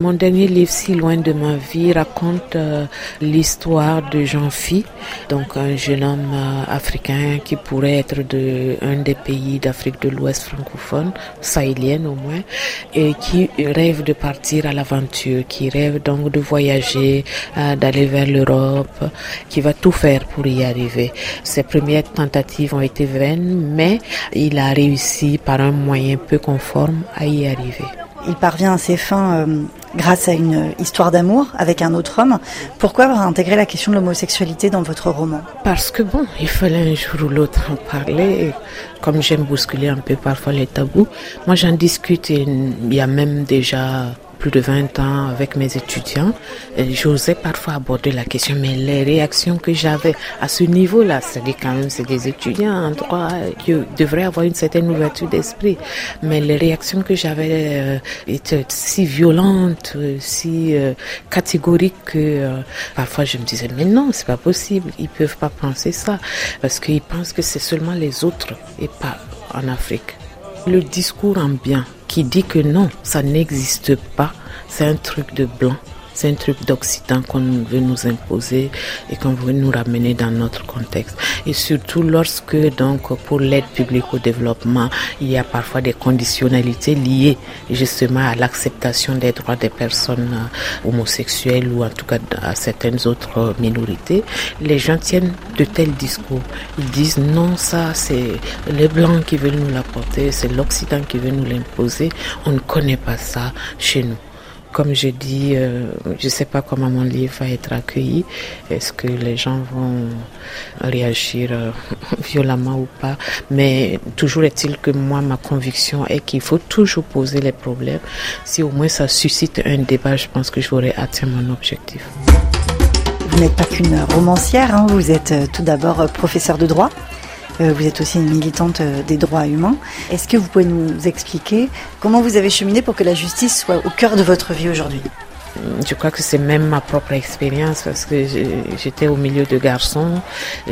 Mon dernier livre, Si loin de ma vie, raconte euh, l'histoire de Jean-Phi, donc un jeune homme euh, africain qui pourrait être de un des pays d'Afrique de l'Ouest francophone, sahélienne au moins, et qui rêve de partir à l'aventure, qui rêve donc de voyager, euh, d'aller vers l'Europe, qui va tout faire pour y arriver. Ses premières tentatives ont été vaines, mais il a réussi par un moyen peu conforme à y arriver. Il parvient à ses fins grâce à une histoire d'amour avec un autre homme. Pourquoi avoir intégré la question de l'homosexualité dans votre roman? Parce que bon, il fallait un jour ou l'autre en parler. Comme j'aime bousculer un peu parfois les tabous, moi j'en discute et il y a même déjà plus de 20 ans avec mes étudiants, j'osais parfois aborder la question, mais les réactions que j'avais à ce niveau-là, c'est-à-dire quand même c'est des étudiants en droit qui devraient avoir une certaine ouverture d'esprit, mais les réactions que j'avais euh, étaient si violentes, si euh, catégoriques que euh, parfois je me disais, mais non, c'est pas possible, ils peuvent pas penser ça, parce qu'ils pensent que c'est seulement les autres et pas en Afrique. Le discours ambiant qui dit que non, ça n'existe pas, c'est un truc de blanc. C'est un truc d'Occident qu'on veut nous imposer et qu'on veut nous ramener dans notre contexte. Et surtout lorsque, donc, pour l'aide publique au développement, il y a parfois des conditionnalités liées justement à l'acceptation des droits des personnes euh, homosexuelles ou en tout cas à certaines autres minorités. Les gens tiennent de tels discours. Ils disent non, ça c'est les Blancs qui veulent nous l'apporter, c'est l'Occident qui veut nous l'imposer. On ne connaît pas ça chez nous. Comme je dis, euh, je ne sais pas comment mon livre va être accueilli. Est-ce que les gens vont réagir euh, violemment ou pas? Mais toujours est-il que moi, ma conviction est qu'il faut toujours poser les problèmes. Si au moins ça suscite un débat, je pense que j'aurai atteint mon objectif. Vous n'êtes pas qu'une romancière, hein. vous êtes euh, tout d'abord professeur de droit. Euh, vous êtes aussi une militante euh, des droits humains. Est-ce que vous pouvez nous expliquer comment vous avez cheminé pour que la justice soit au cœur de votre vie aujourd'hui? Je crois que c'est même ma propre expérience parce que j'étais au milieu de garçons.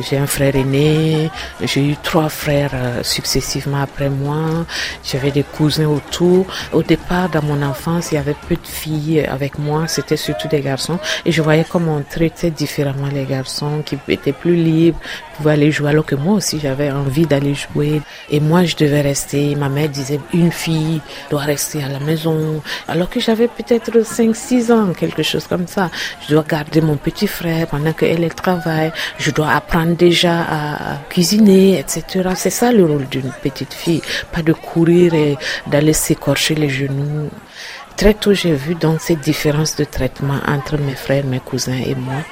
J'ai un frère aîné, j'ai eu trois frères euh, successivement après moi. J'avais des cousins autour. Au départ, dans mon enfance, il y avait peu de filles avec moi. C'était surtout des garçons. Et je voyais comment on traitait différemment les garçons qui étaient plus libres, pouvaient aller jouer alors que moi aussi j'avais envie d'aller jouer. Et moi, je devais rester. Ma mère disait une fille doit rester à la maison. Alors que j'avais peut-être 5, 6 quelque chose comme ça. Je dois garder mon petit frère pendant qu'elle travaille. Je dois apprendre déjà à cuisiner, etc. C'est ça le rôle d'une petite fille. Pas de courir et d'aller s'écorcher les genoux. Très tôt, j'ai vu donc ces différences de traitement entre mes frères, mes cousins et moi.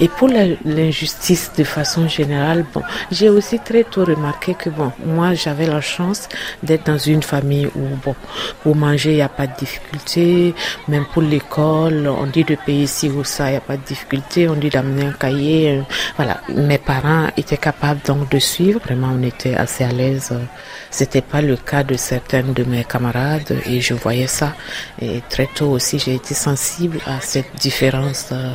Et pour l'injustice de façon générale, bon, j'ai aussi très tôt remarqué que bon, moi, j'avais la chance d'être dans une famille où bon, pour manger, il n'y a pas de difficulté. Même pour l'école, on dit de payer ici ou ça, il n'y a pas de difficulté. On dit d'amener un cahier. Voilà. Mes parents étaient capables donc de suivre. Vraiment, on était assez à l'aise. C'était pas le cas de certains de mes camarades et je voyais ça. Très tôt aussi, j'ai été sensible à cette différence euh,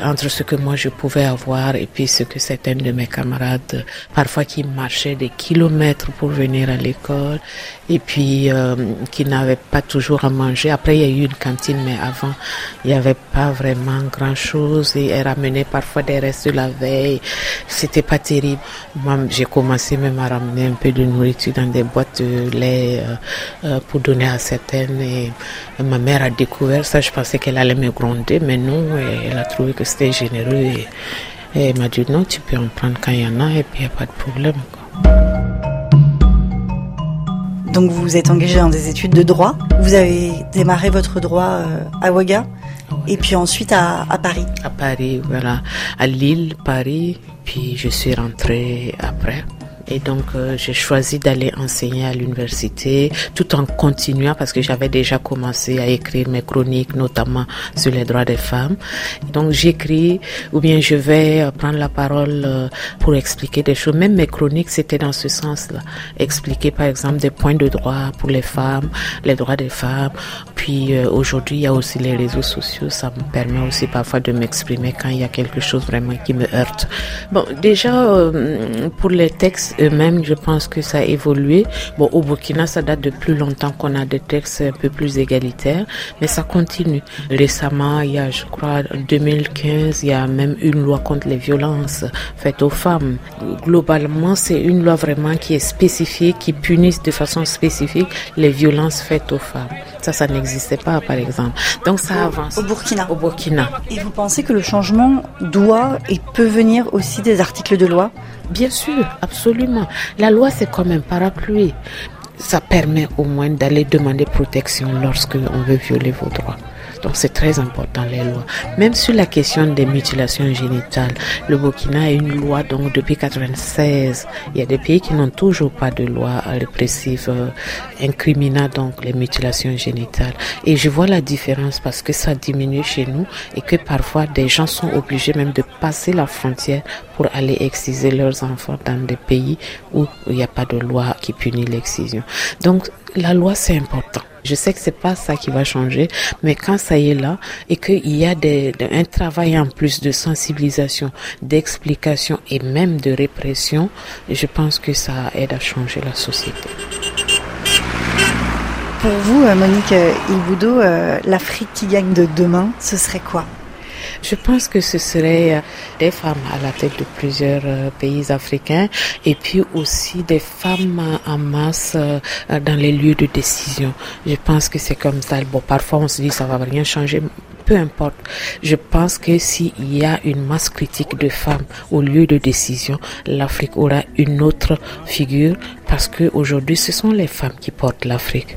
entre ce que moi je pouvais avoir et puis ce que certains de mes camarades, parfois qui marchaient des kilomètres pour venir à l'école et puis euh, qui n'avaient pas toujours à manger. Après, il y a eu une cantine, mais avant, il n'y avait pas vraiment grand-chose et elle ramenait parfois des restes de la veille. C'était pas terrible. Moi, j'ai commencé même à ramener un peu de nourriture dans des boîtes de lait euh, pour donner à certaines et ma mère a découvert ça, je pensais qu'elle allait me gronder, mais non, elle a trouvé que c'était généreux et, elle m'a dit non, tu peux en prendre quand il y en a et puis il n'y a pas de problème. Donc vous êtes engagé dans des études de droit. Vous avez démarré votre droit euh, à Ouaga et puis ensuite à, à, Paris. À Paris, voilà. À Lille, Paris, puis je suis rentrée après. Et donc, euh, j'ai choisi d'aller enseigner à l'université tout en continuant parce que j'avais déjà commencé à écrire mes chroniques, notamment sur les droits des femmes. Donc, j'écris ou bien je vais prendre la parole euh, pour expliquer des choses. Même mes chroniques, c'était dans ce sens-là. Expliquer, par exemple, des points de droit pour les femmes, les droits des femmes. Puis, euh, aujourd'hui, il y a aussi les réseaux sociaux. Ça me permet aussi parfois de m'exprimer quand il y a quelque chose vraiment qui me heurte. Bon, déjà, pour les textes, eux-mêmes, je pense que ça a évolué. Bon, au Burkina, ça date de plus longtemps qu'on a des textes un peu plus égalitaires, mais ça continue. Récemment, il y a, je crois, en 2015, il y a même une loi contre les violences faites aux femmes. Globalement, c'est une loi vraiment qui est spécifiée, qui punit de façon spécifique les violences faites aux femmes. Ça, ça n'existait pas, par exemple. Donc ça avance. Au Burkina. Au Burkina. Et vous pensez que le changement doit et peut venir aussi des articles de loi? Bien sûr, absolument. La loi, c'est comme un parapluie. Ça permet au moins d'aller demander protection lorsque on veut violer vos droits. Donc c'est très important les lois. Même sur la question des mutilations génitales, le Burkina a une loi donc depuis 96. Il y a des pays qui n'ont toujours pas de loi répressive euh, incriminant donc les mutilations génitales. Et je vois la différence parce que ça diminue chez nous et que parfois des gens sont obligés même de passer la frontière pour aller exciser leurs enfants dans des pays où il n'y a pas de loi qui punit l'excision. Donc la loi c'est important. Je sais que c'est pas ça qui va changer, mais quand ça y est là et qu'il y a un travail en plus de sensibilisation, d'explication et même de répression, je pense que ça aide à changer la société. Pour vous, euh, Monique Ilboudo, euh, l'Afrique qui gagne de demain, ce serait quoi? Je pense que ce serait euh, des femmes à la tête de plusieurs pays africains et puis aussi des femmes en masse dans les lieux de décision. Je pense que c'est comme ça. Bon, parfois on se dit ça va rien changer. Peu importe. Je pense que s'il y a une masse critique de femmes au lieu de décision, l'Afrique aura une autre figure parce que aujourd'hui ce sont les femmes qui portent l'Afrique.